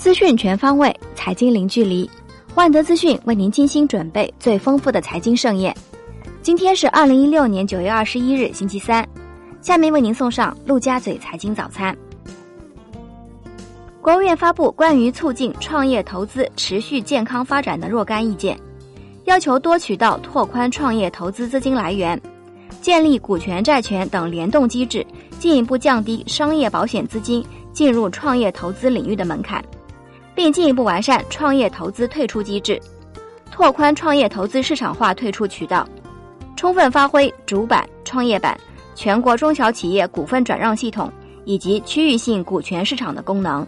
资讯全方位，财经零距离。万德资讯为您精心准备最丰富的财经盛宴。今天是二零一六年九月二十一日，星期三。下面为您送上陆家嘴财经早餐。国务院发布关于促进创业投资持续健康发展的若干意见，要求多渠道拓宽创业投资资金来源，建立股权债权等联动机制，进一步降低商业保险资金进入创业投资领域的门槛。并进一步完善创业投资退出机制，拓宽创业投资市场化退出渠道，充分发挥主板、创业板、全国中小企业股份转让系统以及区域性股权市场的功能。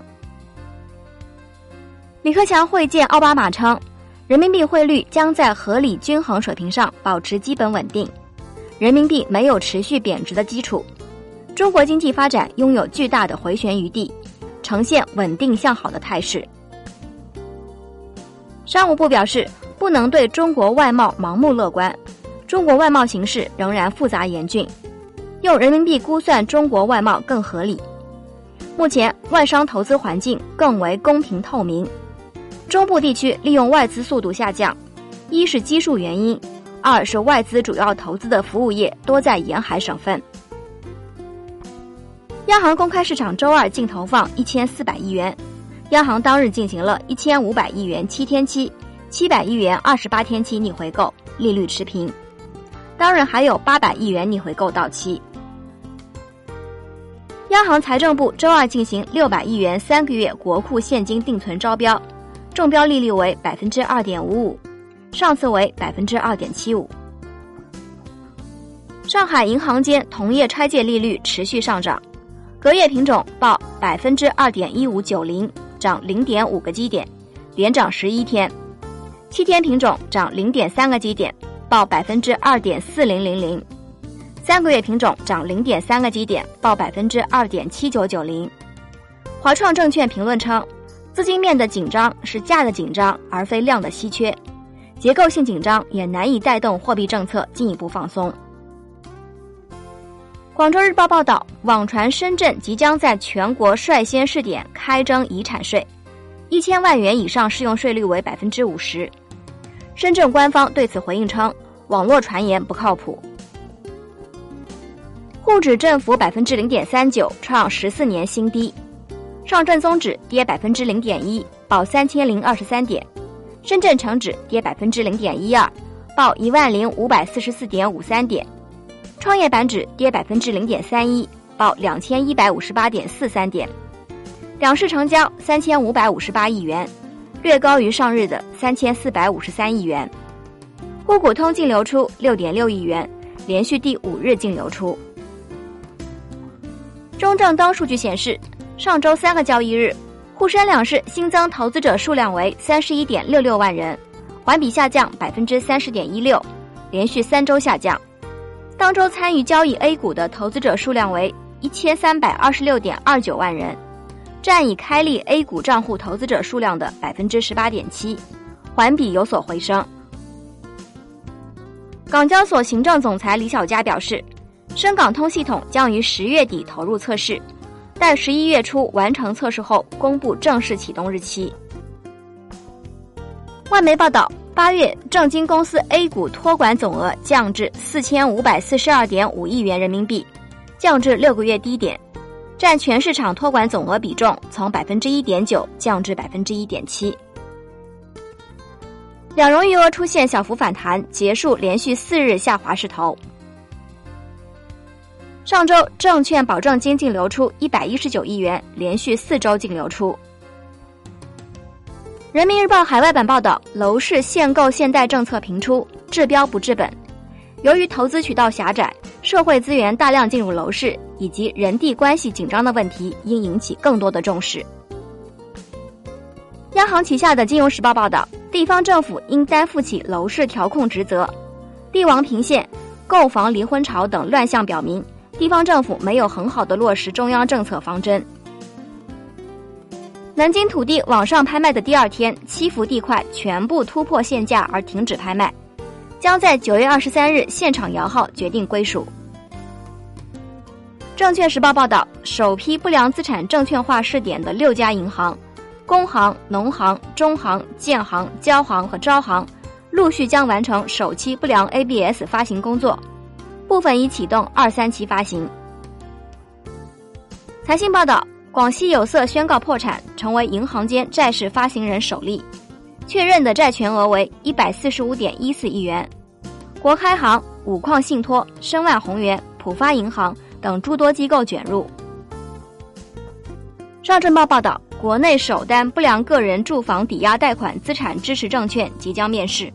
李克强会见奥巴马称，人民币汇率将在合理均衡水平上保持基本稳定，人民币没有持续贬值的基础，中国经济发展拥有巨大的回旋余地，呈现稳定向好的态势。商务部表示，不能对中国外贸盲目乐观，中国外贸形势仍然复杂严峻，用人民币估算中国外贸更合理。目前外商投资环境更为公平透明，中部地区利用外资速度下降，一是基数原因，二是外资主要投资的服务业多在沿海省份。央行公开市场周二净投放一千四百亿元。央行当日进行了一千五百亿元七天期、七百亿元二十八天期逆回购，利率持平。当日还有八百亿元逆回购到期。央行财政部周二进行六百亿元三个月国库现金定存招标，中标利率为百分之二点五五，上次为百分之二点七五。上海银行间同业拆借利率持续上涨，隔夜品种报百分之二点一五九零。涨零点五个基点，连涨十一天；七天品种涨零点三个基点，报百分之二点四零零零；三个月品种涨零点三个基点，报百分之二点七九九零。华创证券评论称，资金面的紧张是价的紧张，而非量的稀缺，结构性紧张也难以带动货币政策进一步放松。广州日报报道，网传深圳即将在全国率先试点开征遗产税，一千万元以上适用税率为百分之五十。深圳官方对此回应称，网络传言不靠谱。沪指振幅百分之零点三九，创十四年新低；上证综指跌百分之零点一，报三千零二十三点；深圳成指跌百分之零点一二，报一万零五百四十四点五三点。创业板指跌百分之零点三一，报两千一百五十八点四三点，两市成交三千五百五十八亿元，略高于上日的三千四百五十三亿元。沪股通净流出六点六亿元，连续第五日净流出。中证登数据显示，上周三个交易日，沪深两市新增投资者数量为三十一点六六万人，环比下降百分之三十点一六，连续三周下降。当周参与交易 A 股的投资者数量为一千三百二十六点二九万人，占已开立 A 股账户投资者数量的百分之十八点七，环比有所回升。港交所行政总裁李小加表示，深港通系统将于十月底投入测试，待十一月初完成测试后公布正式启动日期。外媒报道。八月，证金公司 A 股托管总额降至四千五百四十二点五亿元人民币，降至六个月低点，占全市场托管总额比重从百分之一点九降至百分之一点七。两融余额出现小幅反弹，结束连续四日下滑势头。上周，证券保证金净流出一百一十九亿元，连续四周净流出。人民日报海外版报道，楼市限购限贷政策频出，治标不治本。由于投资渠道狭窄，社会资源大量进入楼市，以及人地关系紧张的问题，应引起更多的重视。央行旗下的金融时报报道，地方政府应担负起楼市调控职责。帝王坪现购房离婚潮等乱象表明，地方政府没有很好的落实中央政策方针。南京土地网上拍卖的第二天，七幅地块全部突破限价而停止拍卖，将在九月二十三日现场摇号决定归属。证券时报报道，首批不良资产证券化试点的六家银行，工行、农行、中行、建行、交行和招行陆续将完成首期不良 ABS 发行工作，部分已启动二三期发行。财新报道，广西有色宣告破产，成为银行间债市发行人首例，确认的债权额为一百四十五点一四亿元。国开行、五矿信托、申万宏源、浦发银行等诸多机构卷入。上证报报道，国内首单不良个人住房抵押贷款资产支持证券即将面世。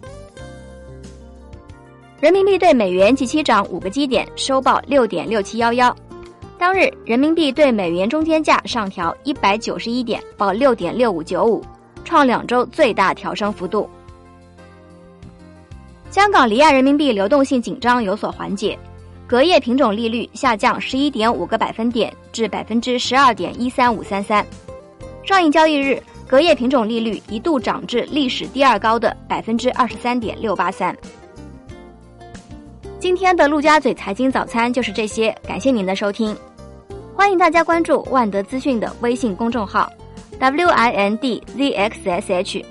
人民币对美元即期涨五个基点，收报六点六七幺幺。当日，人民币对美元中间价上调一百九十一点，报六点六五九五，创两周最大调升幅度。香港离岸人民币流动性紧张有所缓解，隔夜品种利率下降十一点五个百分点至百分之十二点一三五三三。上一交易日，隔夜品种利率一度涨至历史第二高的百分之二十三点六八三。今天的陆家嘴财经早餐就是这些，感谢您的收听，欢迎大家关注万德资讯的微信公众号 w i n d z x s h，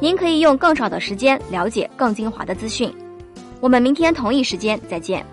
您可以用更少的时间了解更精华的资讯。我们明天同一时间再见。